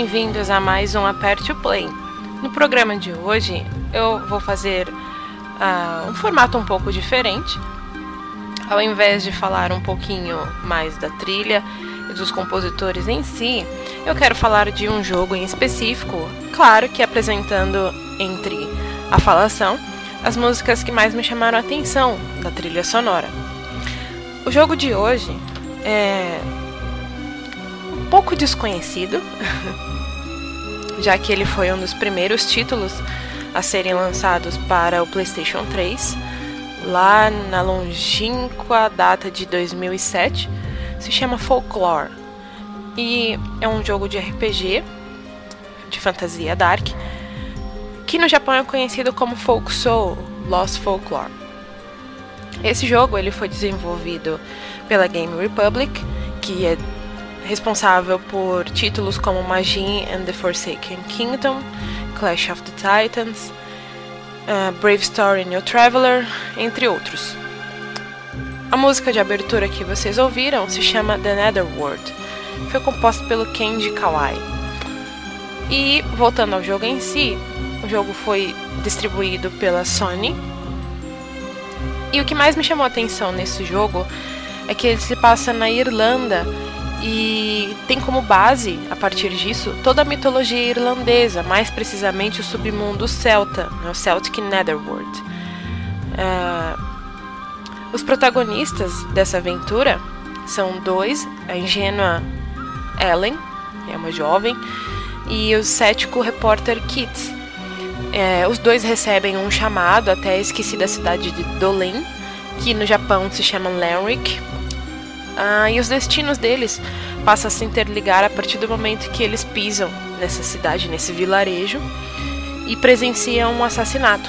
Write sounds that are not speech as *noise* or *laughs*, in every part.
bem-vindos a mais um Aperte o Play. No programa de hoje eu vou fazer uh, um formato um pouco diferente. Ao invés de falar um pouquinho mais da trilha e dos compositores em si, eu quero falar de um jogo em específico, claro que apresentando entre a falação as músicas que mais me chamaram a atenção da trilha sonora. O jogo de hoje é pouco desconhecido, *laughs* já que ele foi um dos primeiros títulos a serem lançados para o PlayStation 3, lá na longínqua data de 2007. Se chama Folklore e é um jogo de RPG de fantasia dark que no Japão é conhecido como Folk Soul, Lost Folklore. Esse jogo ele foi desenvolvido pela Game Republic, que é responsável por títulos como Magi and the Forsaken Kingdom, Clash of the Titans, uh, Brave Story New Traveler, entre outros. A música de abertura que vocês ouviram se chama The Netherworld. Foi composta pelo Kenji Kawai. E voltando ao jogo em si, o jogo foi distribuído pela Sony. E o que mais me chamou a atenção nesse jogo é que ele se passa na Irlanda e tem como base, a partir disso, toda a mitologia irlandesa, mais precisamente o submundo celta, né, o Celtic Netherworld. Uh, os protagonistas dessa aventura são dois, a ingênua Ellen, é uma jovem, e o cético repórter Kitts. É, os dois recebem um chamado até a esquecida cidade de Dolin, que no Japão se chama Lenric, Ah, e os destinos deles passam a se interligar a partir do momento que eles pisam nessa cidade, nesse vilarejo, e presenciam um assassinato.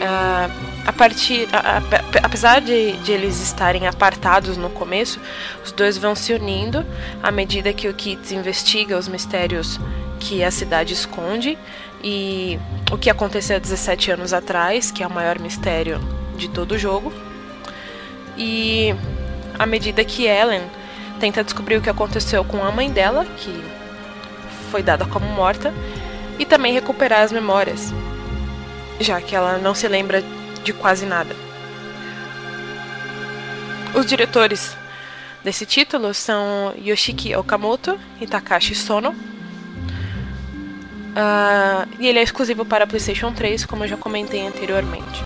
Ah, a partir, a, a, apesar de, de, eles estarem apartados no começo, os dois vão se unindo à medida que o Kit investiga os mistérios que a cidade esconde e o que aconteceu há 17 anos atrás, que é o maior mistério de todo o jogo. E à medida que Ellen tenta descobrir o que aconteceu com a mãe dela, que foi dada como morta, e também recuperar as memórias, já que ela não se lembra de quase nada. Os diretores desse título são Yoshiki Okamoto e Takashi Sono. Uh, e ele é exclusivo para PlayStation 3, como eu já comentei anteriormente.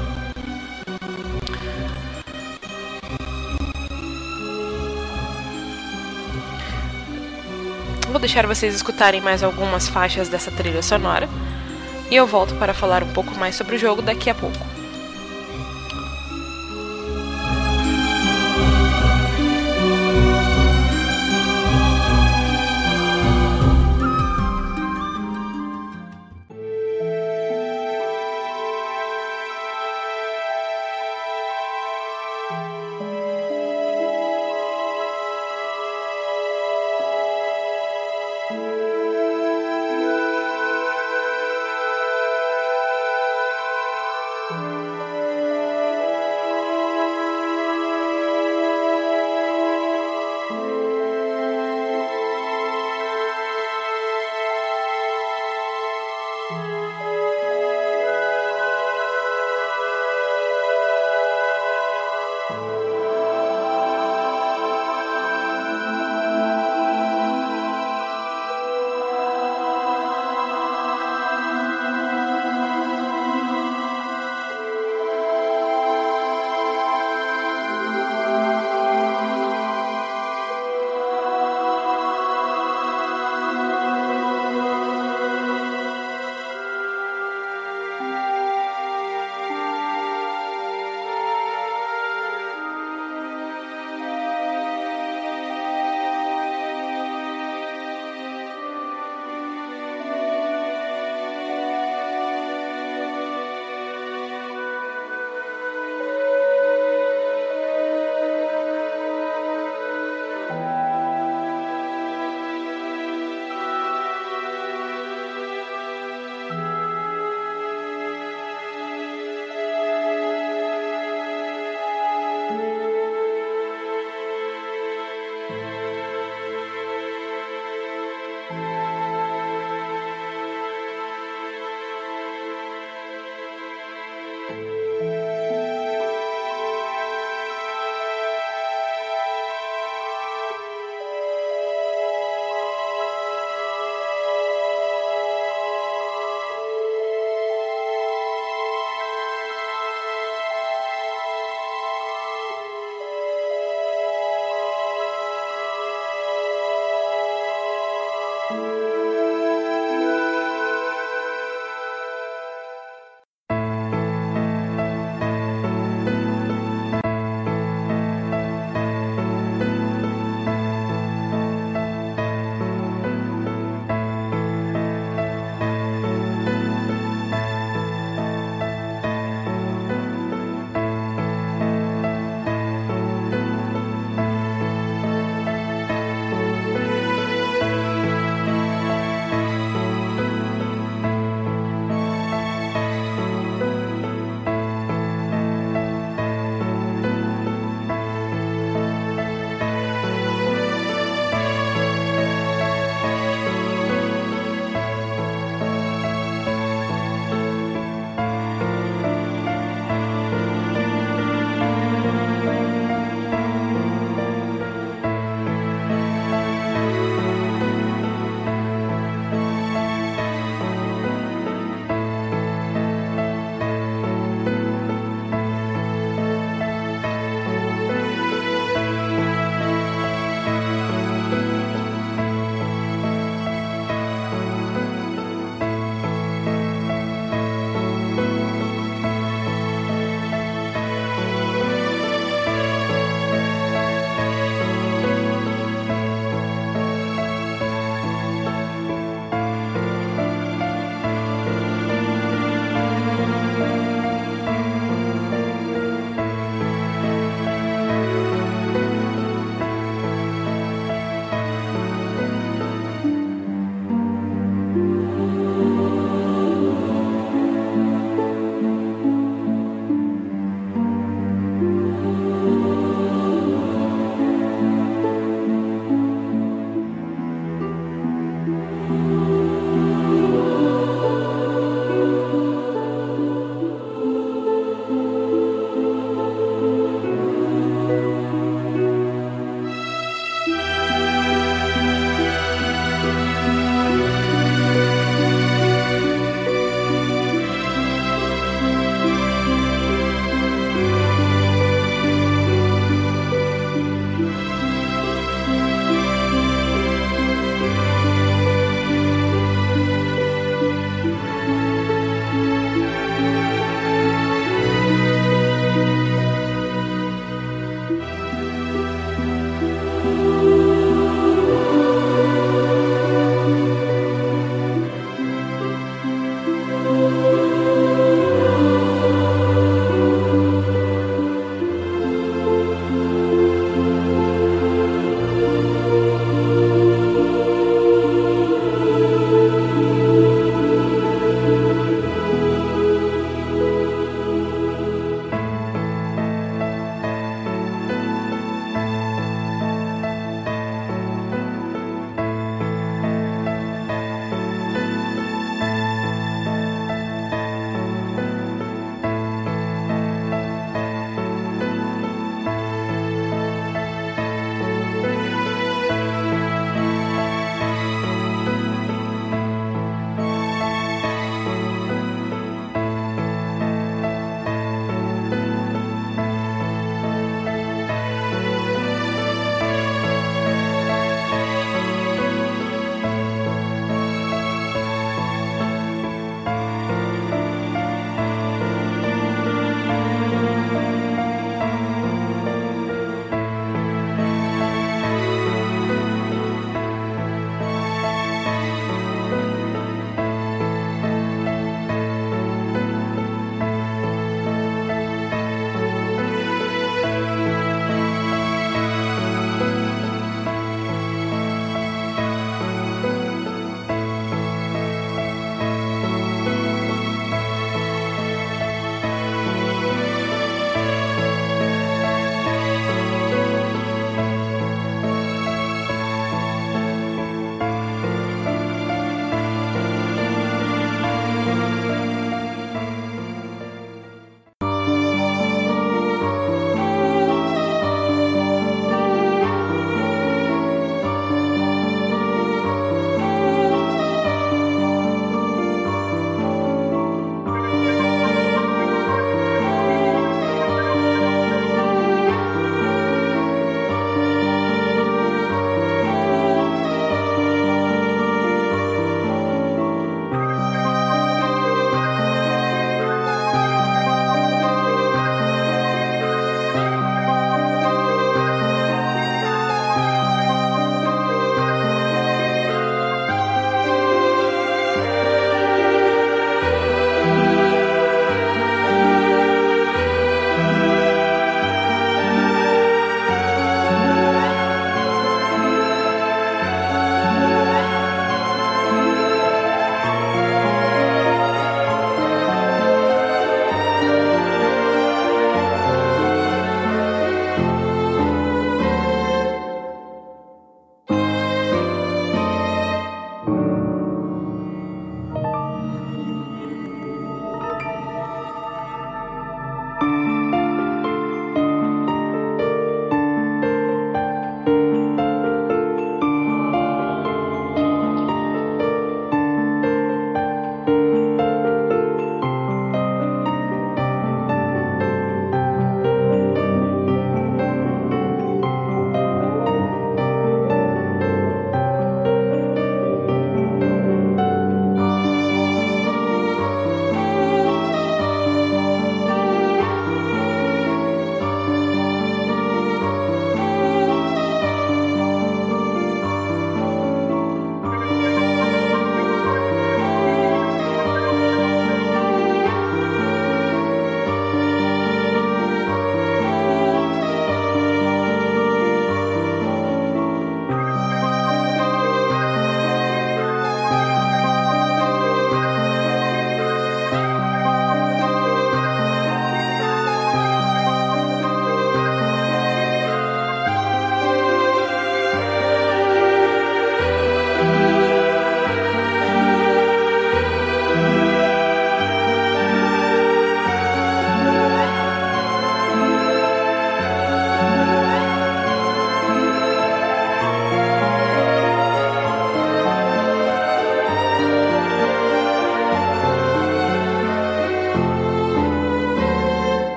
Vou deixar vocês escutarem mais algumas faixas dessa trilha sonora e eu volto para falar um pouco mais sobre o jogo daqui a pouco.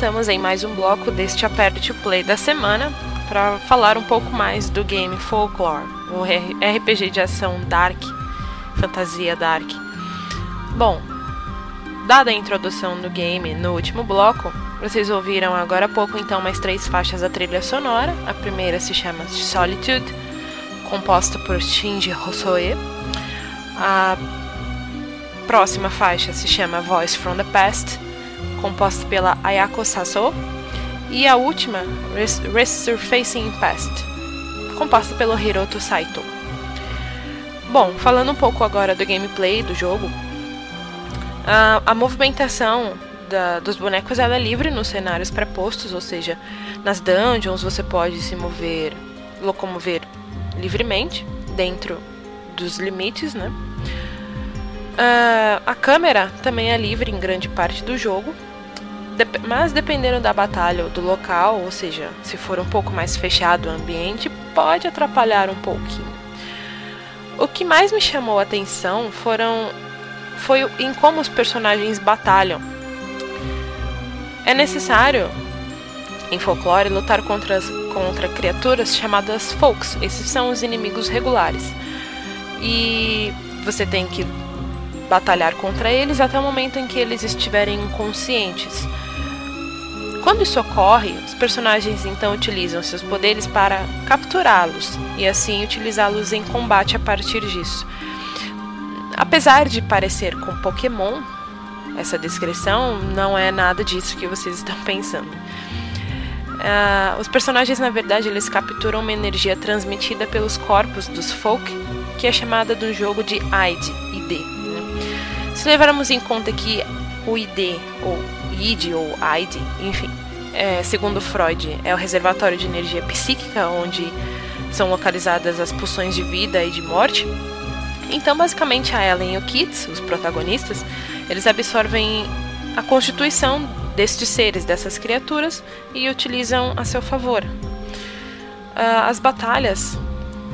Voltamos em mais um bloco deste Aperte Play da semana para falar um pouco mais do game Folklore, o RPG de ação Dark, fantasia Dark. Bom, dada a introdução do game no último bloco, vocês ouviram agora há pouco então mais três faixas da trilha sonora. A primeira se chama Solitude, composta por Shinji Hosoe. A próxima faixa se chama Voice from the Past, composta pela Ayako Saso. E a última, Resurfacing Past, composta pelo Hiroto Saito. Bom, falando um pouco agora do gameplay do jogo, a, a movimentação da, dos bonecos ela é livre nos cenários pré-postos, ou seja, nas dungeons você pode se mover, locomover livremente dentro dos limites, né? Uh, a câmera também é livre em grande parte do jogo, mas dependendo da batalha ou do local, ou seja, se for um pouco mais fechado o ambiente, pode atrapalhar um pouquinho. O que mais me chamou a atenção foram foi em como os personagens batalham. É necessário, em folclore, lutar contra, as, contra criaturas chamadas folks. Esses são os inimigos regulares. E você tem que batalhar contra eles até o momento em que eles estiverem inconscientes. Quando isso ocorre, os personagens então utilizam seus poderes para capturá-los e assim utilizá-los em combate a partir disso. Apesar de parecer com Pokémon, essa descrição não é nada disso que vocês estão *laughs* pensando. Uh, os personagens, na verdade, eles capturam uma energia transmitida pelos corpos dos folk, que é chamada do jogo de ID, ID. Se levarmos em conta que o ID, ou ID, ou ID, enfim, é, segundo Freud, é o reservatório de energia psíquica, onde são localizadas as pulsões de vida e de morte. Então, basicamente, a Ellen e o Kits, os protagonistas, eles absorvem a constituição destes seres, dessas criaturas, e utilizam a seu favor. Uh, as batalhas,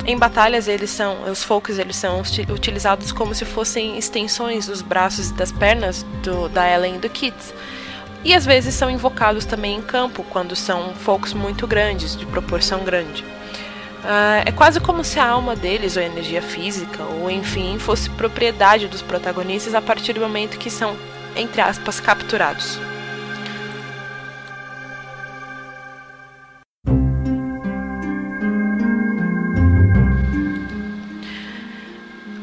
em batalhas eles são, os folks eles são utilizados como se fossem extensões dos braços e das pernas do, da Ellen e do Kits. E às vezes são invocados também em campo, quando são folks muito grandes, de proporção grande. Uh, é quase como se a alma deles, ou a energia física, ou enfim, fosse propriedade dos protagonistas a partir do momento que são, entre aspas, capturados.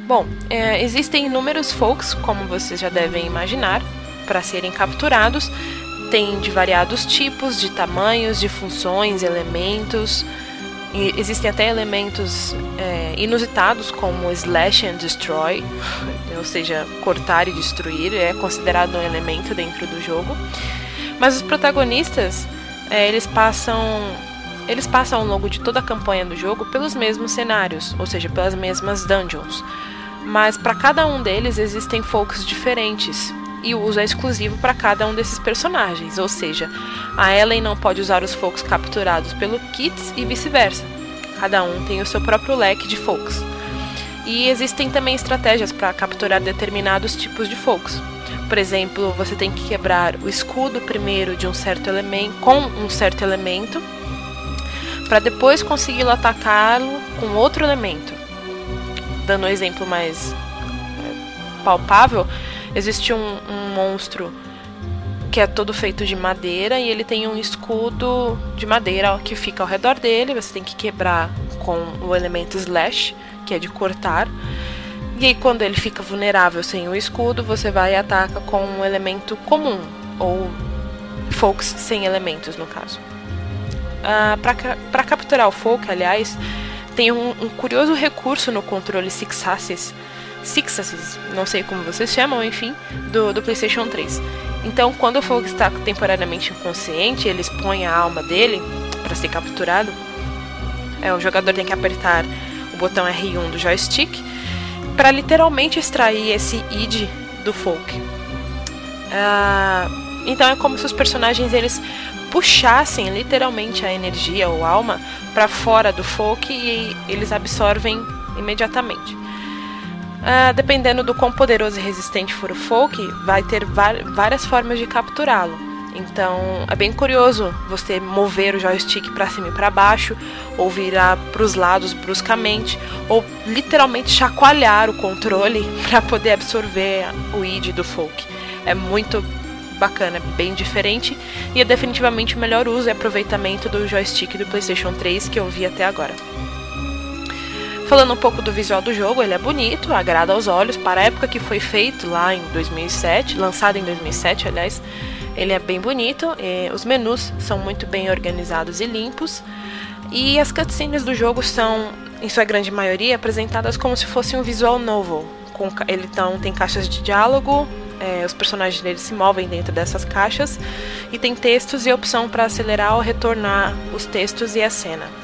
Bom, é, existem inúmeros folks, como vocês já devem imaginar, para serem capturados. Tem de variados tipos, de tamanhos, de funções, elementos. E existem até elementos é, inusitados como slash and destroy, *laughs* ou seja, cortar e destruir, é considerado um elemento dentro do jogo. Mas os protagonistas, é, eles passam eles passam ao longo de toda a campanha do jogo pelos mesmos cenários, ou seja, pelas mesmas dungeons. Mas para cada um deles existem folks diferentes, e o uso é exclusivo para cada um desses personagens, ou seja, a Ellen não pode usar os folks capturados pelo Kits e vice-versa. Cada um tem o seu próprio leque de folks. E existem também estratégias para capturar determinados tipos de folks. Por exemplo, você tem que quebrar o escudo primeiro de um certo elemento com um certo elemento para depois conseguir atacá-lo com outro elemento. Dando um exemplo mais é, palpável, existe um, um monstro que é todo feito de madeira e ele tem um escudo de madeira que fica ao redor dele. Você tem que quebrar com o elemento slash, que é de cortar. E aí, quando ele fica vulnerável sem o escudo, você vai e ataca com um elemento comum, ou folks sem elementos, no caso. Ah, Para capturar o folk, aliás, tem um, um curioso recurso no controle Six Axis Six Axis, não sei como vocês chamam, enfim, do, do PlayStation 3. Então, quando o Folk está temporariamente inconsciente, ele expõe a alma dele para ser capturado. É, o jogador tem que apertar o botão R1 do joystick para literalmente extrair esse id do Folk. Ah, então é como se os personagens eles puxassem literalmente a energia ou alma para fora do Folk e eles absorvem imediatamente. Uh, dependendo do quão poderoso e resistente for o folk, vai ter várias formas de capturá-lo. Então é bem curioso você mover o joystick para cima e para baixo, ou virar para os lados bruscamente, ou literalmente chacoalhar o controle *laughs* para poder absorver o id do folk. É muito bacana, bem diferente e é definitivamente o melhor uso e aproveitamento do joystick do PlayStation 3 que eu vi até agora. Falando um pouco do visual do jogo, ele é bonito, agrada aos olhos. Para a época que foi feito lá em 2007, lançado em 2007, aliás, ele é bem bonito. os menus são muito bem organizados e limpos. E as cutscenes do jogo são, em sua grande maioria, apresentadas como se fosse um visual novo. Com, ele então, tem caixas de diálogo, é, os personagens dele se movem dentro dessas caixas e tem textos e opção para acelerar ou retornar os textos e a cena.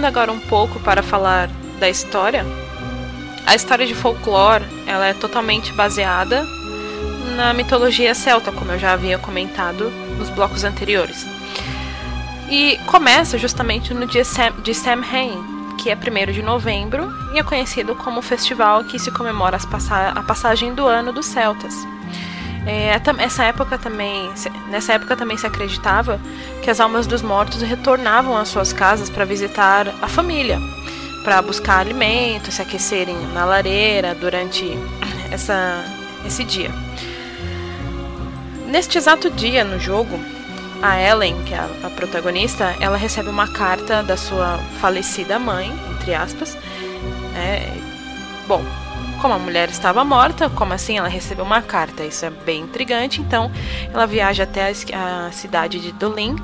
Voltando agora um pouco para falar da história, a história de folclore ela é totalmente baseada na mitologia celta, como eu já havia comentado nos blocos anteriores. E começa justamente no dia de Samhain, que é 1 de novembro e é conhecido como o festival que se comemora a passagem do ano dos celtas. É, essa época também, nessa época também se acreditava que as almas dos mortos retornavam às suas casas para visitar a família, para buscar alimento, se aquecerem na lareira durante *clears throat* essa, esse dia. Neste exato dia no jogo, a Ellen, que é a, a, protagonista, ela recebe uma carta da sua falecida mãe, entre aspas. É, bom, como a mulher estava morta, como assim ela recebeu uma carta? Isso é bem intrigante. Então, ela viaja até a, cidade de Dolin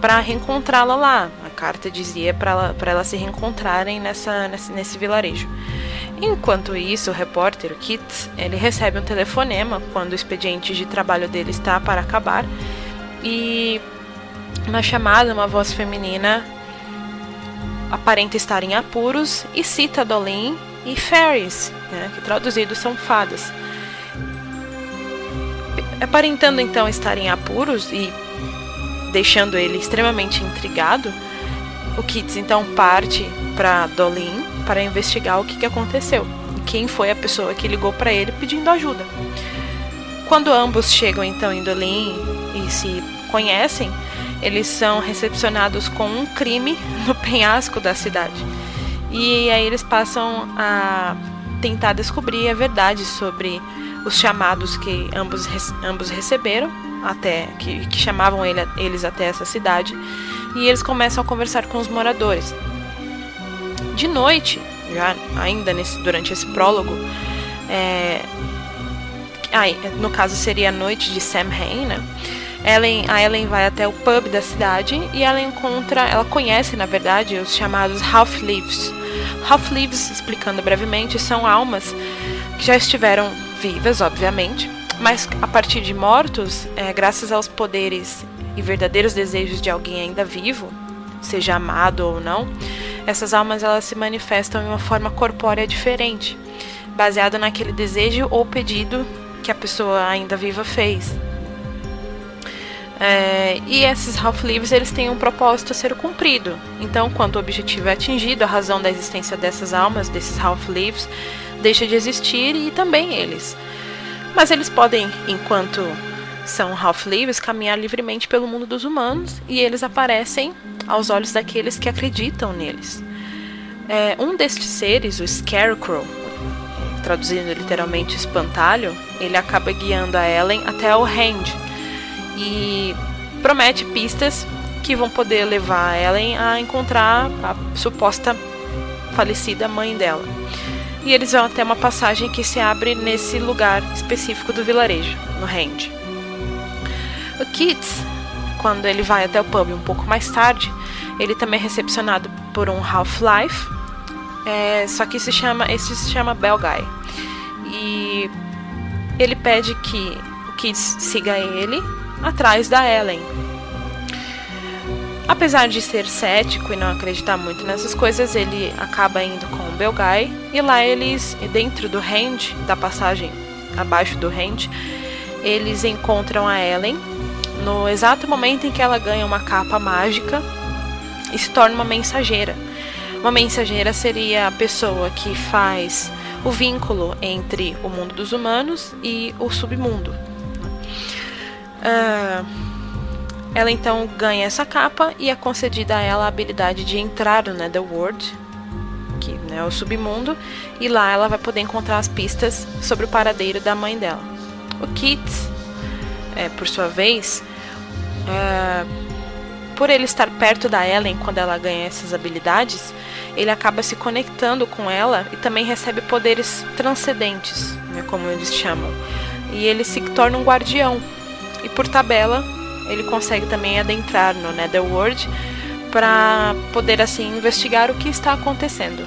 para reencontrá-la lá. A carta dizia para ela, ela se reencontrarem nessa, nesse, nesse vilarejo. Enquanto isso, o repórter, o Kit, ele recebe um telefonema quando o expediente de trabalho dele está para acabar e na chamada uma voz feminina aparenta estar em apuros e cita Dolin e Fairies, né, que traduzidos são fadas. Aparentando então estar em apuros e deixando ele extremamente intrigado, o Kits então parte para Dolin para investigar o que, que aconteceu e quem foi a pessoa que ligou para ele pedindo ajuda. Quando ambos chegam então em Dolin e se conhecem, eles são recepcionados com um crime no penhasco da cidade. E aí eles passam a tentar descobrir a verdade sobre os chamados que ambos, ambos receberam até que, que chamavam ele, eles até essa cidade e eles começam a conversar com os moradores. De noite, já ainda nesse, durante esse prólogo, é, aí, no caso seria a noite de Samhain, né? Ellen, a Ellen vai até o pub da cidade e ela encontra, ela conhece na verdade os chamados half-leaves. Half-leaves, explicando brevemente, são almas que já estiveram vivas, obviamente, mas a partir de mortos, é, graças aos poderes e verdadeiros desejos de alguém ainda vivo, seja amado ou não, essas almas elas se manifestam em uma forma corpórea diferente, baseado naquele desejo ou pedido que a pessoa ainda viva fez. É, e esses half-lives eles têm um propósito a ser cumprido. Então, quando o objetivo é atingido, a razão da existência dessas almas, desses half-lives, deixa de existir e também eles. Mas eles podem, enquanto são half-lives, caminhar livremente pelo mundo dos humanos e eles aparecem aos olhos daqueles que acreditam neles. É, um destes seres, o Scarecrow, traduzindo literalmente espantalho, ele acaba guiando a Ellen até o Hand, e promete pistas que vão poder levar Ellen a encontrar a suposta falecida mãe dela. E eles vão até uma passagem que se abre nesse lugar específico do vilarejo, no Hand. O Kits, quando ele vai até o pub um pouco mais tarde, ele também é recepcionado por um Half-Life, é, só que se chama, esse se chama Belguy. E ele pede que o Kits siga ele atrás da Ellen. Apesar de ser cético e não acreditar muito nessas coisas, ele acaba indo com o Belgai e lá eles, dentro do Hand, da passagem abaixo do Hand, eles encontram a Ellen no exato momento em que ela ganha uma capa mágica e se torna uma mensageira. Uma mensageira seria a pessoa que faz o vínculo entre o mundo dos humanos e o submundo. Uh, ela então ganha essa capa e é concedida a ela a habilidade de entrar no Netherworld, que né, é o submundo, e lá ela vai poder encontrar as pistas sobre o paradeiro da mãe dela. O Kit, é, por sua vez, é, por ele estar perto da Ellen quando ela ganha essas habilidades, ele acaba se conectando com ela e também recebe poderes transcendentes, né, como eles chamam. E ele se torna um guardião e por tabela, ele consegue também adentrar no Netherworld para poder assim investigar o que está acontecendo.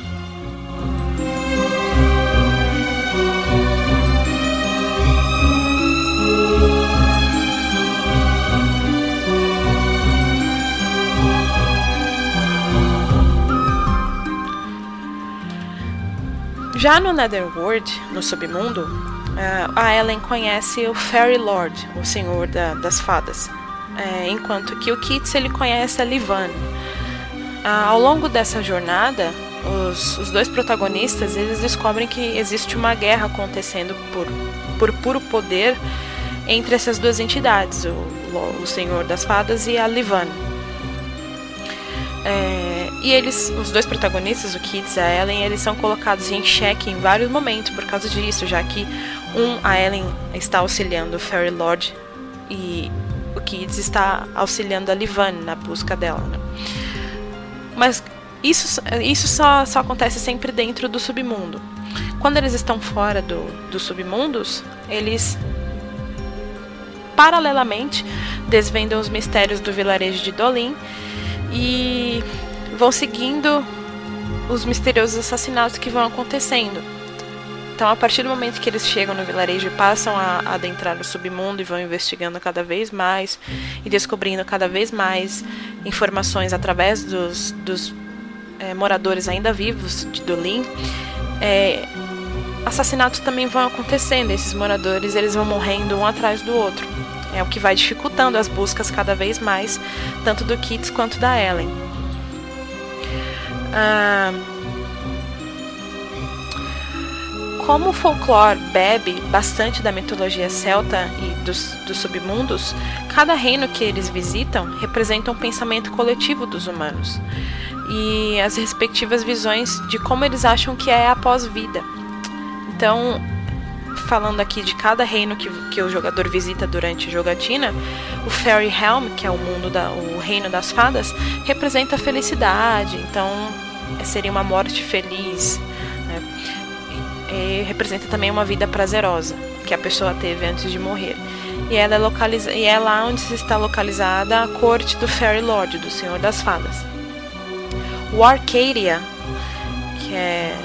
Já no Netherworld, no submundo, a Ellen conhece o Fairy Lord, o Senhor da, das Fadas, é, enquanto que o Kits ele conhece a Livan. Ah, ao longo dessa jornada, os, os, dois protagonistas eles descobrem que existe uma guerra acontecendo por, por puro poder entre essas duas entidades, o, o Senhor das Fadas e a Livan. É, e eles, os dois protagonistas, o Kids e a Ellen, eles são colocados em xeque em vários momentos por causa disso, já que um, a Ellen está auxiliando o Fairy Lord e o Kids está auxiliando a Livan na busca dela. Né? Mas isso, isso só, só acontece sempre dentro do submundo. Quando eles estão fora do, dos submundos, eles paralelamente desvendam os mistérios do vilarejo de Dolin e vão seguindo os misteriosos assassinatos que vão acontecendo. Então, a partir do momento que eles chegam no vilarejo e passam a, adentrar no submundo e vão investigando cada vez mais e descobrindo cada vez mais informações através dos, dos é, moradores ainda vivos de Dolin, é, assassinatos também vão acontecendo. Esses moradores eles vão morrendo um atrás do outro. É o que vai dificultando as buscas cada vez mais, tanto do Kits quanto da Ellen. Ah, como o folclore bebe bastante da mitologia celta e dos, dos submundos, cada reino que eles visitam representa um pensamento coletivo dos humanos e as respectivas visões de como eles acham que é a pós-vida. Então, falando aqui de cada reino que, que o jogador visita durante a jogatina, o Fairy Helm, que é o mundo da, o reino das fadas, representa a felicidade. Então, seria uma morte feliz. Né? E, e representa também uma vida prazerosa que a pessoa teve antes de morrer. E ela é, localiza e é lá onde está localizada a corte do Fairy Lord, do Senhor das Fadas. O Arcadia, que é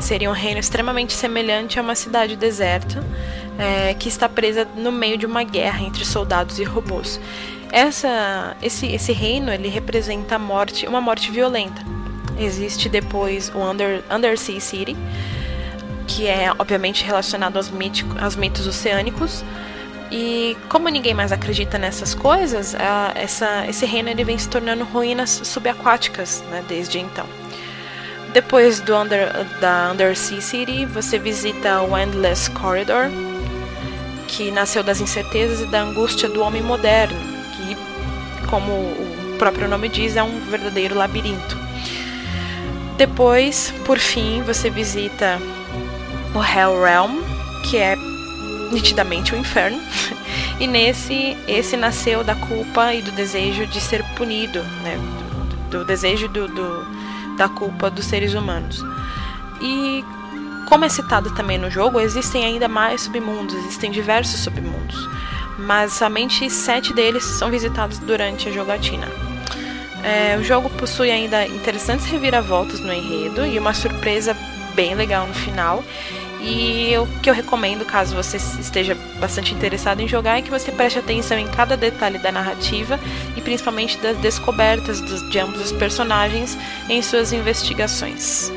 seria um reino extremamente semelhante a uma cidade deserta é, que está presa no meio de uma guerra entre soldados e robôs. Essa, esse, esse reino ele representa morte, uma morte violenta. Existe depois o Under, Undersea City, que é obviamente relacionado aos, mítico, aos mitos oceânicos. E como ninguém mais acredita nessas coisas, a, essa, esse reino ele vem se tornando ruínas subaquáticas né, desde então. Depois do under, da Undersea City, você visita o Endless Corridor, que nasceu das incertezas e da angústia do homem moderno, que, como o próprio nome diz, é um verdadeiro labirinto. Depois, por fim, você visita o Hell Realm, que é nitidamente o inferno. *laughs* E nesse, esse nasceu da culpa e do desejo de ser punido, né? do, do desejo do, do da culpa dos seres humanos. E como é citado também no jogo, existem ainda mais submundos, existem diversos submundos, mas somente sete deles são visitados durante a jogatina. É, o jogo possui ainda interessantes reviravoltas no enredo e uma surpresa bem legal no final. E o que eu recomendo, caso você esteja bastante interessado em jogar, é que você preste atenção em cada detalhe da narrativa e principalmente das descobertas de ambos os personagens em suas investigações.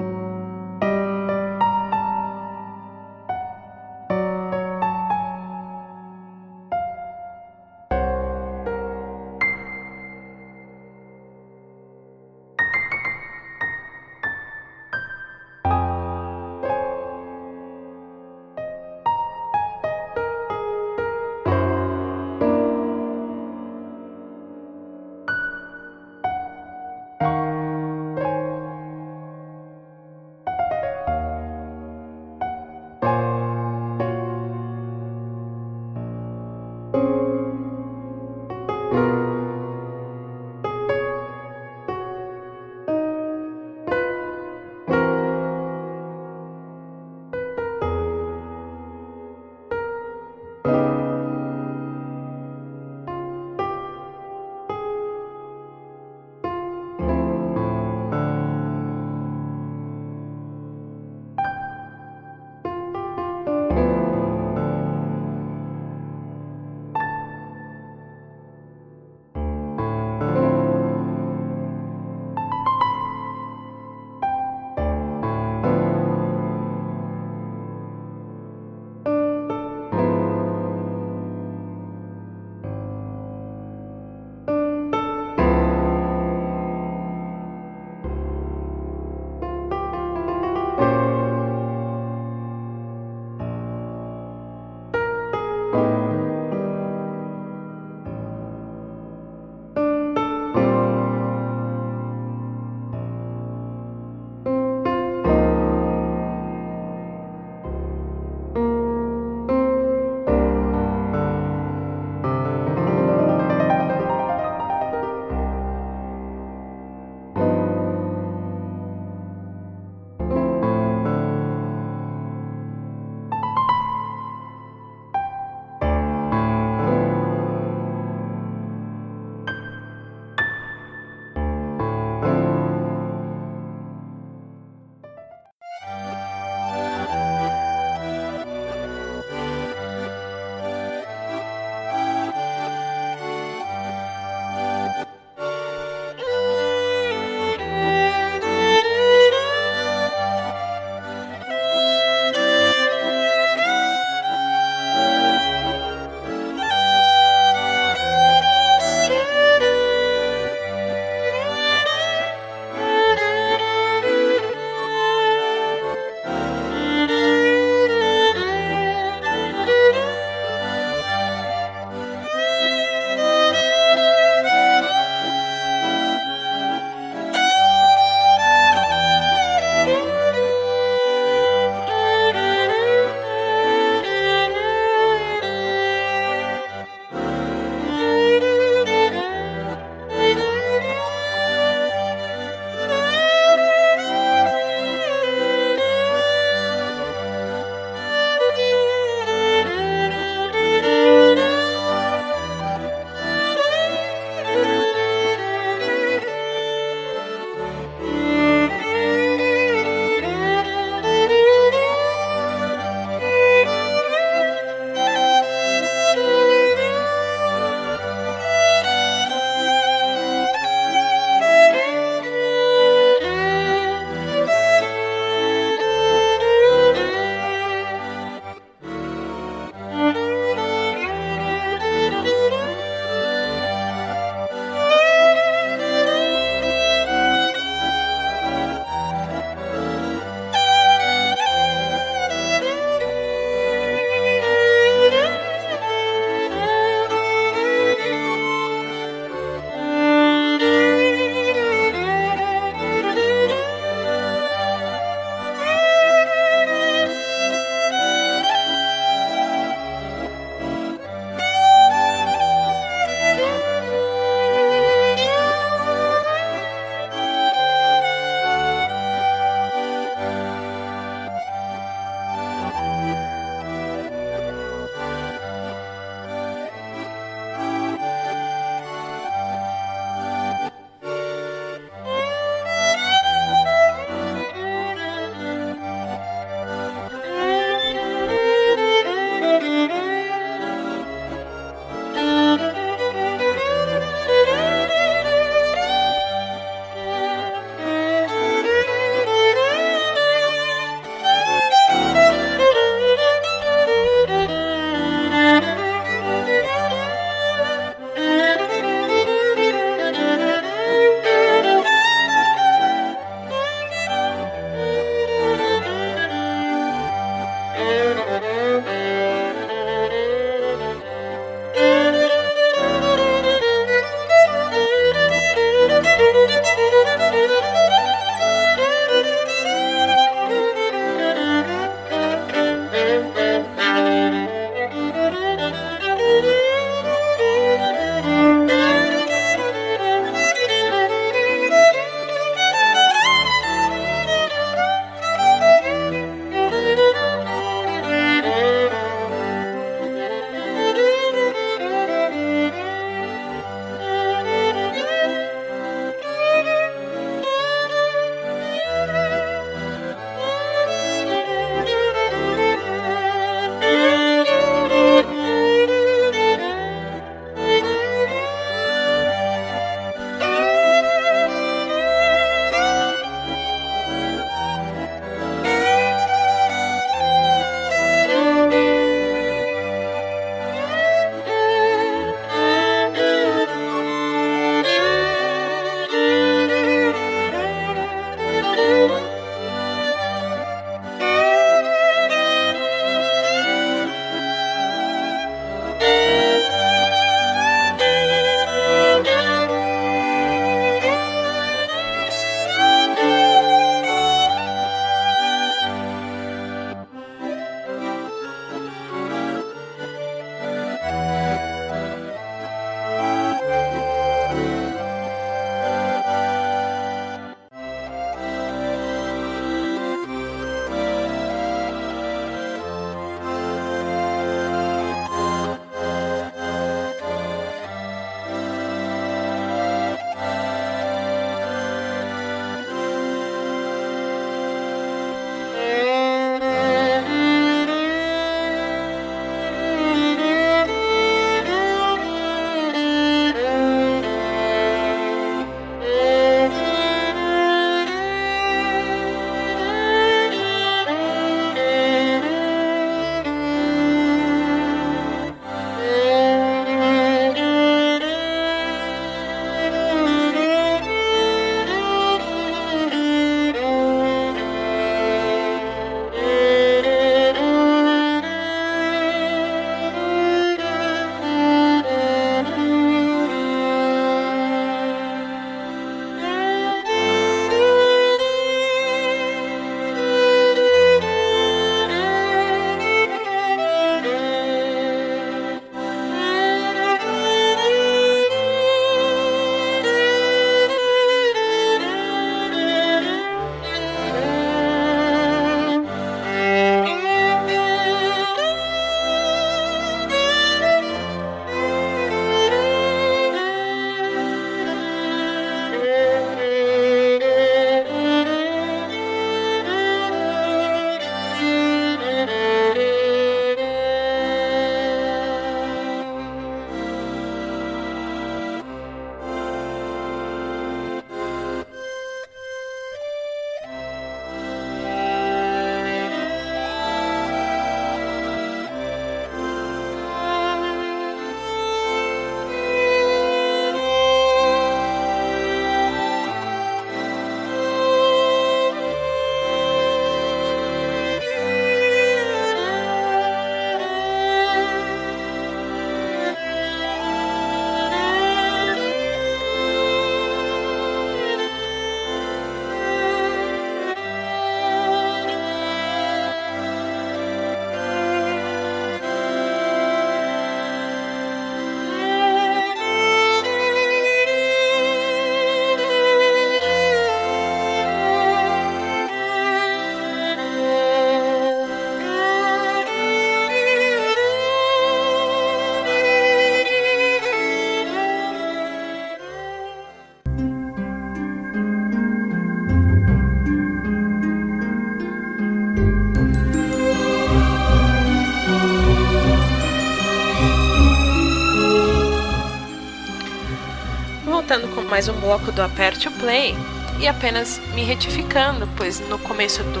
Mais um bloco do Aperte o Play e apenas me retificando, pois no começo do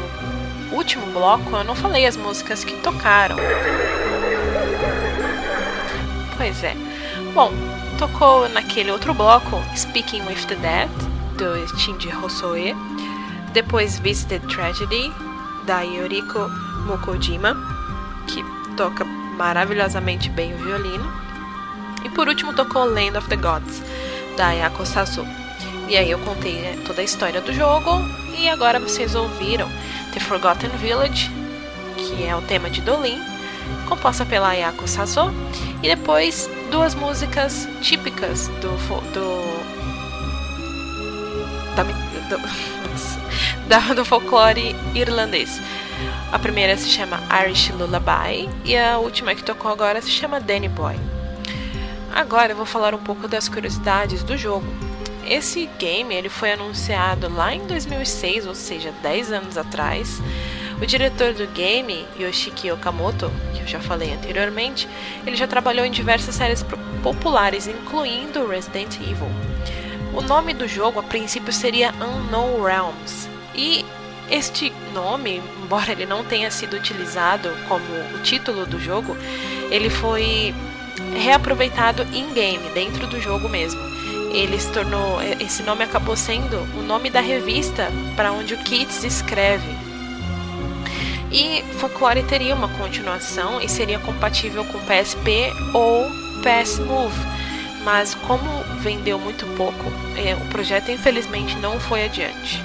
último bloco eu não falei as músicas que tocaram. Pois é. Bom, tocou naquele outro bloco Speaking with the Dead, do Shinji Hosoe, depois Visited Tragedy, da Yoriko Mukojima, que toca maravilhosamente bem o violino, e por último tocou Land of the Gods, da Ayako Sasu. E aí eu contei né, toda a história do jogo, e agora vocês ouviram The Forgotten Village, que é o tema de Dolin, composta pela Ayako Sasu, e depois duas músicas típicas do, do da, do, *laughs* do folclore irlandês. A primeira se chama Irish Lullaby e a última que tocou agora se chama Danny Boy. Agora eu vou falar um pouco das curiosidades do jogo. Esse game ele foi anunciado lá em 2006, ou seja, 10 anos atrás. O diretor do game, Yoshiki Okamoto, que eu já falei anteriormente, ele já trabalhou em diversas séries populares, incluindo Resident Evil. O nome do jogo a princípio seria Unknown Realms. E este nome, embora ele não tenha sido utilizado como o título do jogo, ele foi reaproveitado em game, dentro do jogo mesmo. Ele se tornou, esse nome acabou sendo o nome da revista para onde o Kids escreve. E Folklore teria uma continuação e seria compatível com PSP ou PS Move mas como vendeu muito pouco, é, o projeto infelizmente não foi adiante.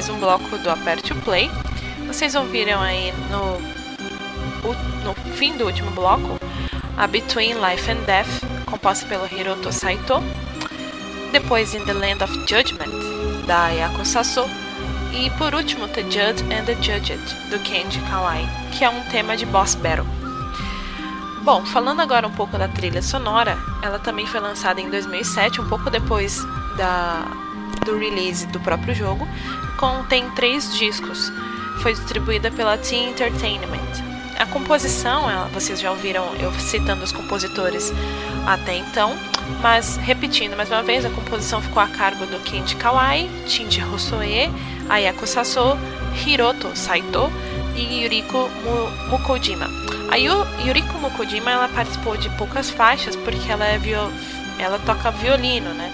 Mais um bloco do Aperte o Play. Vocês ouviram aí no, no fim do último bloco a Between Life and Death, composta pelo Hiroto Saito. Depois In the Land of Judgment, da Ayako Saso. E por último, The Judge and the Judged, do Kenji Kawai, que é um tema de boss battle. Bom, falando agora um pouco da trilha sonora, ela também foi lançada em 2007, um pouco depois da, do release do próprio jogo. Contém três discos. Foi distribuída pela Team Entertainment. A composição, vocês já ouviram eu citando os compositores até então, mas repetindo mais uma vez, a composição ficou a cargo do Kenji Kawai, Shinji Hosoe, Ayako Saso, Hiroto Saito e Yuriko Mukojima. A Yuriko Mukojima ela participou de poucas faixas porque ela, é ela toca violino, né?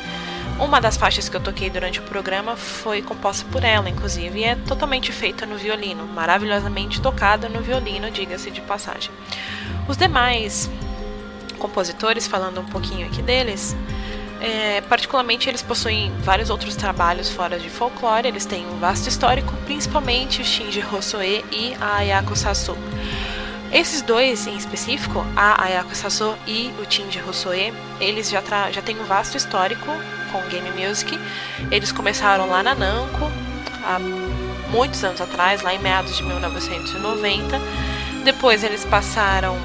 Uma das faixas que eu toquei durante o programa foi composta por ela, inclusive, e é totalmente feita no violino, maravilhosamente tocada no violino, diga-se de passagem. Os demais compositores, falando um pouquinho aqui deles, é, particularmente eles possuem vários outros trabalhos fora de folclore, eles têm um vasto histórico, principalmente o Shinji Hosoe e a Ayako Sasu. Esses dois em específico, a Ayako Sasu e o Shinji Hosoe, eles já, já têm um vasto histórico com game music. Eles começaram lá na Namco há muitos anos atrás, lá em meados de 1990. Depois eles passaram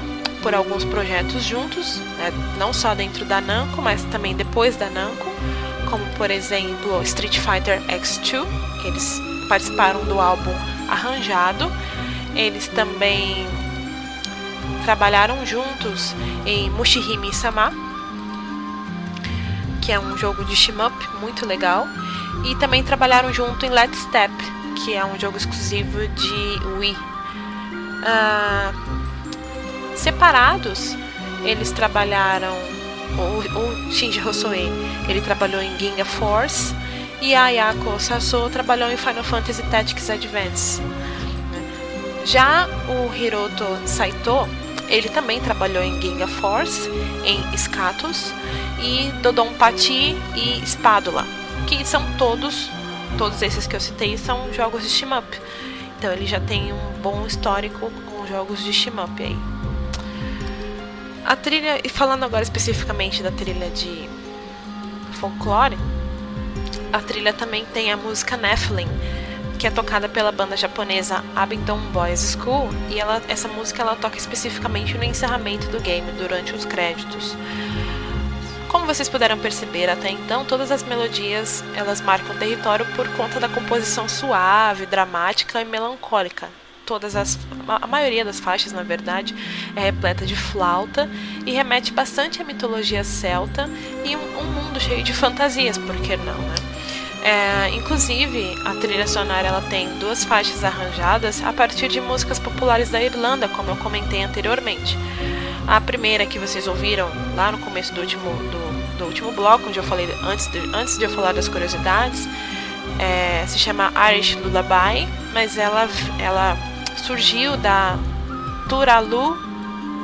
por alguns projetos juntos, né, não só dentro da Namco, mas também depois da Namco, como por exemplo Street Fighter X2, que eles participaram do álbum Arranjado. Eles também trabalharam juntos em Mushihime Sama, que é um jogo de shmup muito legal, e também trabalharam junto em Let's Step, que é um jogo exclusivo de Wii. Uh, separados, eles trabalharam o, o Shinji Hosoe, ele trabalhou em Ginga Force e a Ayako Saso trabalhou em Final Fantasy Tactics Advance. Já o Hiroto Saito, ele também trabalhou em Ginga Force, em Scatus e Dodonpachi e Spadula, que são todos, todos esses que eu citei são jogos de shmup. Então ele já tem um bom histórico com jogos de shmup aí. A trilha, e falando agora especificamente da trilha de folclore, a trilha também tem a música Nephilim, que é tocada pela banda japonesa Abingdon Boys School, e ela, essa música ela toca especificamente no encerramento do game, durante os créditos. Como vocês puderam perceber até então, todas as melodias elas marcam território por conta da composição suave, dramática e melancólica. Todas as, a maioria das faixas, na verdade, é repleta de flauta e remete bastante à mitologia celta e um, um mundo cheio de fantasias, por que não, né? É, inclusive, a trilha sonora ela tem duas faixas arranjadas a partir de músicas populares da Irlanda, como eu comentei anteriormente. A primeira que vocês ouviram lá no começo do último, do, do último bloco, onde eu falei antes de, antes de eu falar das curiosidades, é, se chama Irish Lullaby, mas ela, ela surgiu da Turalu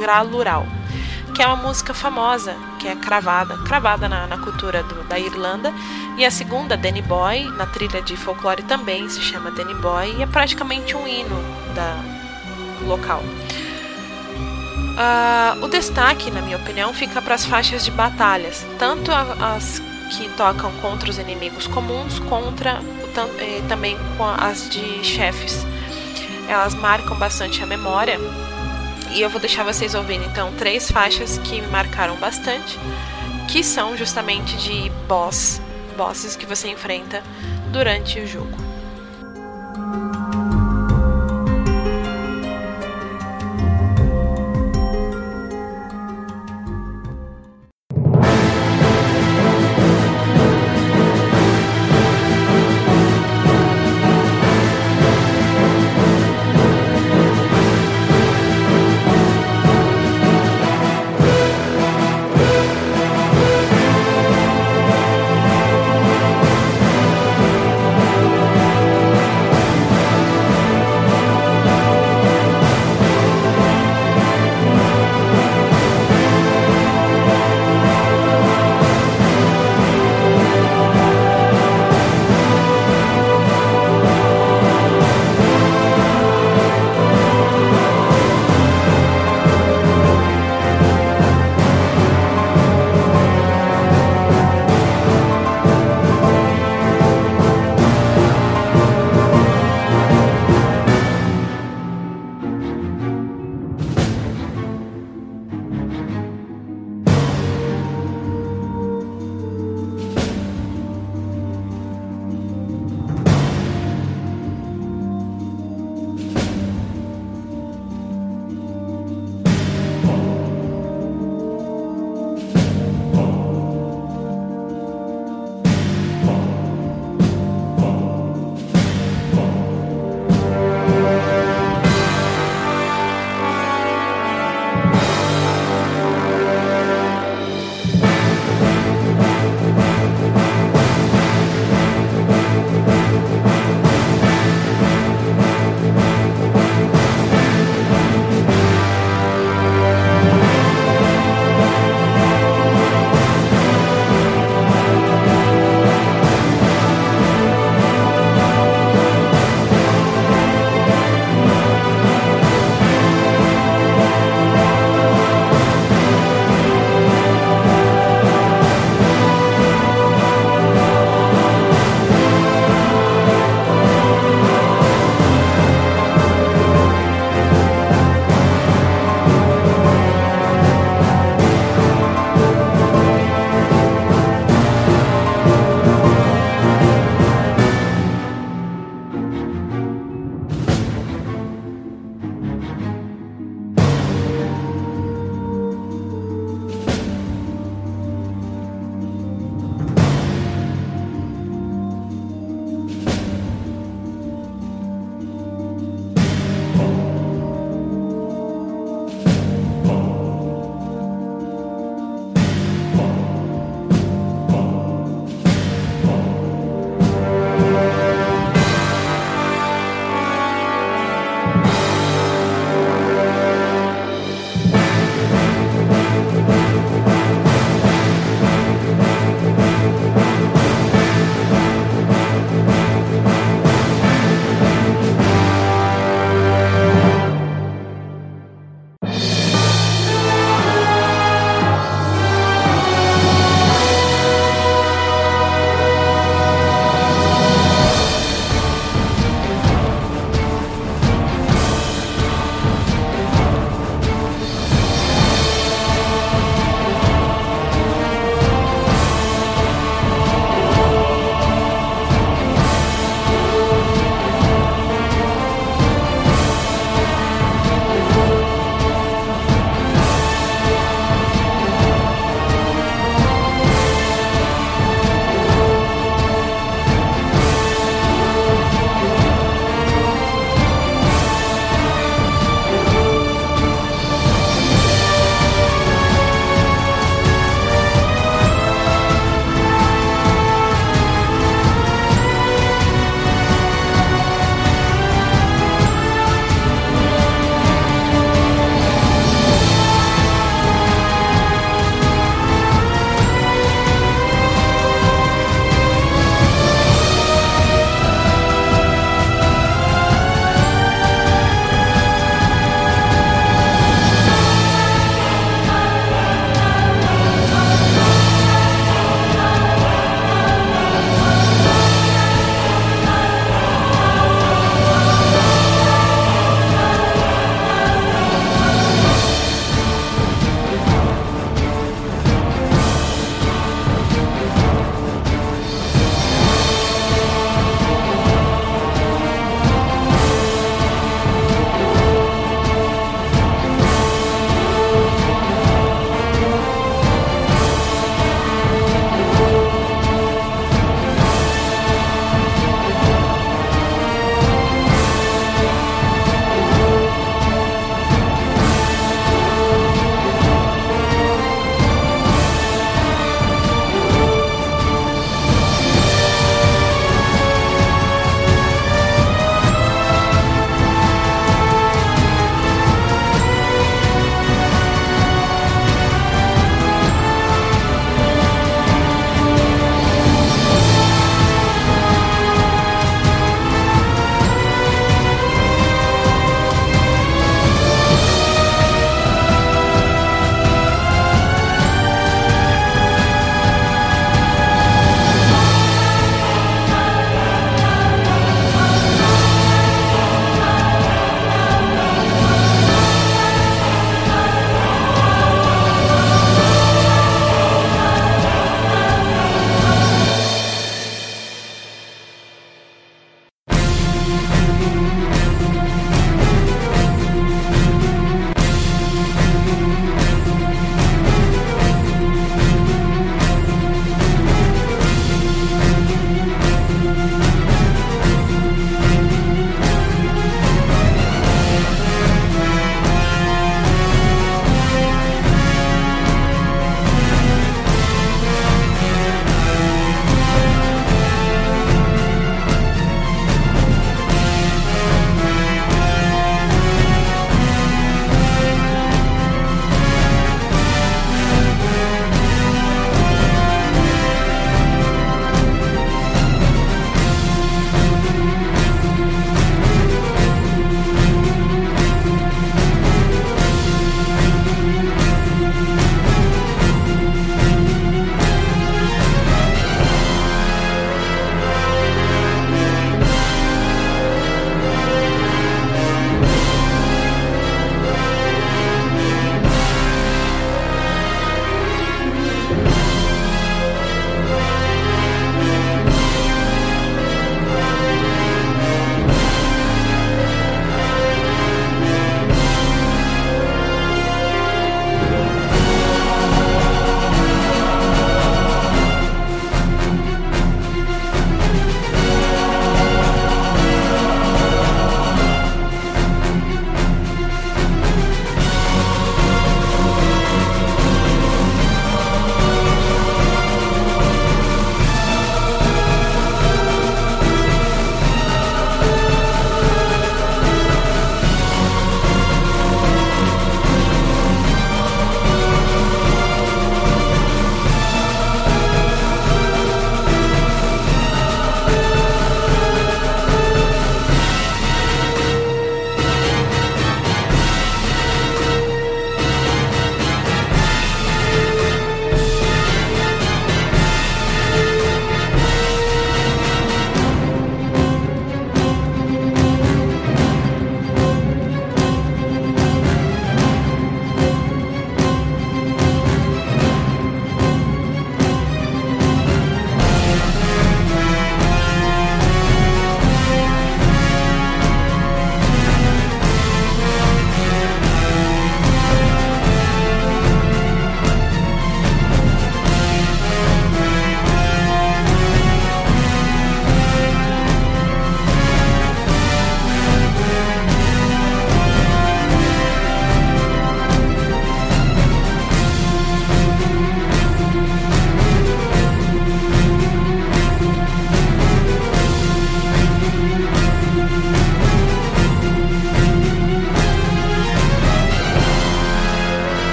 Gralural, que é uma música famosa, que é cravada, cravada na, na cultura do, da Irlanda. E a segunda, Danny Boy, na trilha de folclore também se chama Danny Boy, e é praticamente um hino da, do local. Uh, o destaque, na minha opinião, fica para as faixas de batalhas, tanto as que tocam contra os inimigos comuns, contra eh, também com as de chefes. Elas marcam bastante a memória. E eu vou deixar vocês ouvindo então três faixas que me marcaram bastante, que são justamente de boss, bosses que você enfrenta durante o jogo.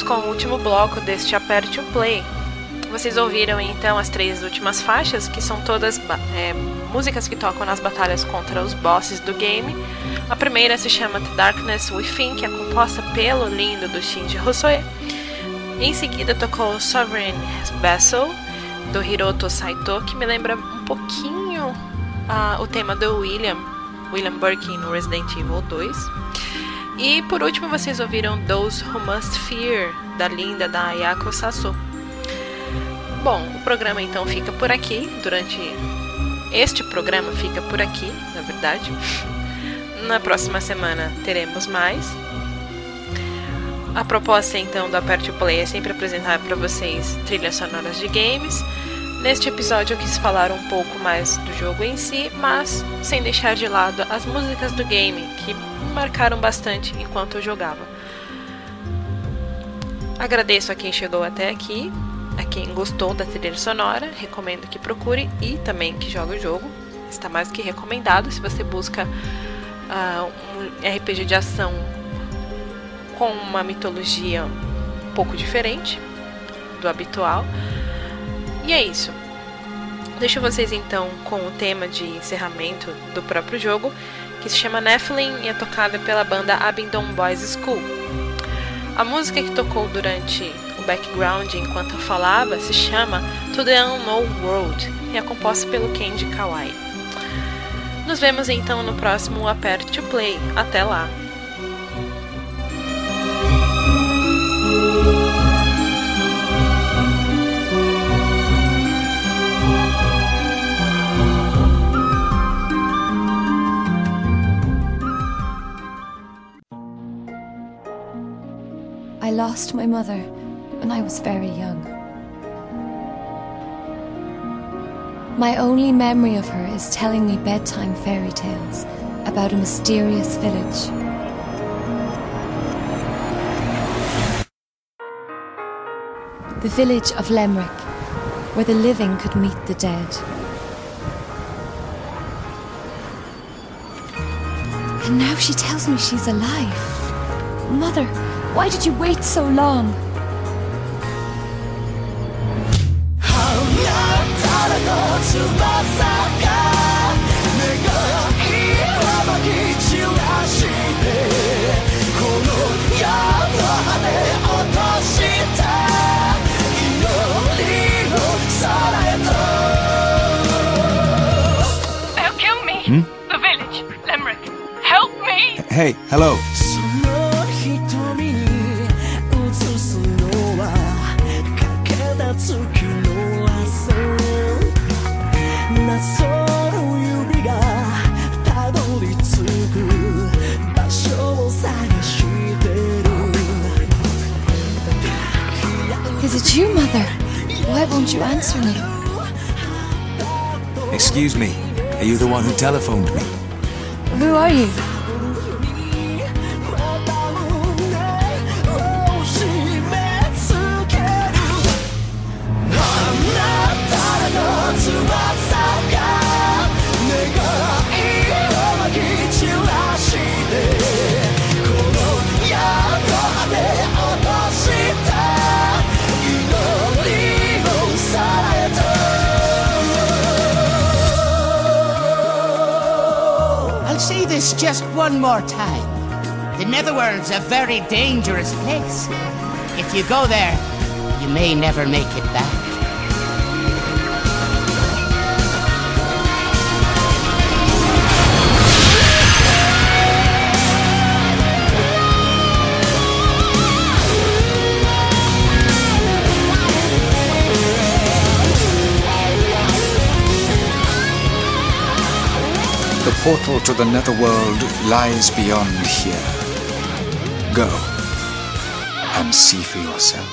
Com o último bloco deste Aperte o Play. Vocês ouviram então as três últimas faixas, que são todas é, músicas que tocam nas batalhas contra os bosses do game. A primeira se chama The Darkness Within, que é composta pelo lindo do Shinji Hosoe. Em seguida tocou Sovereign Vessel, do Hiroto Saito, que me lembra um pouquinho uh, o tema do William, William Birkin no Resident Evil 2. E por último vocês ouviram Those Who Must Fear, da linda da Ayako Sasso. Bom, o programa então fica por aqui, durante este programa fica por aqui, na verdade. *laughs* Na próxima semana teremos mais. A proposta então do Aperte Play é sempre apresentar para vocês trilhas sonoras de games. Neste episódio eu quis falar um pouco mais do jogo em si, mas sem deixar de lado as músicas do game, que marcaram bastante enquanto eu jogava. Agradeço a quem chegou até aqui, a quem gostou da trilha sonora, recomendo que procure e também que jogue o jogo. Está mais que recomendado se você busca uh, um RPG de ação com uma mitologia um pouco diferente do habitual. E é isso. Deixo vocês então com o tema de encerramento do próprio jogo que se chama Nephilim e é tocada pela banda Abingdon Boys School. A música que tocou durante o background enquanto eu falava se chama To the Unknown World e é composta pelo Kenji Kawai. Nos vemos então no próximo Aperte to Play. Até lá! Lost my mother when I was very young. My only memory of her is telling me bedtime fairy tales about a mysterious village. The village of Lemrick, where the living could meet the dead. And now she tells me she's alive. Mother, why did you wait so long? They'll kill me. Hmm? The village, Lemrick. Help me. Hey, hello. You answer me? Excuse me. Are you the one who telephoned me? Who are you? Just one more time. The Netherworld's a very dangerous place. If you go there, you may never make it back. Portal to the netherworld lies beyond here. Go and see for yourself.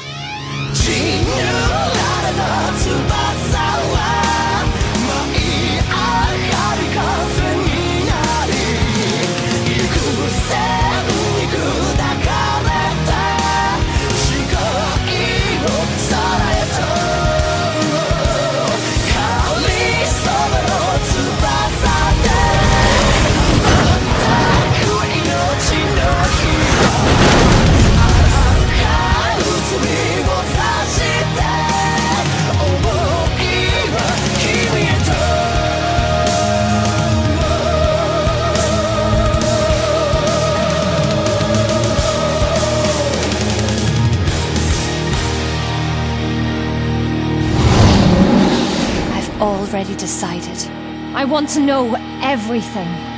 already decided. I want to know everything.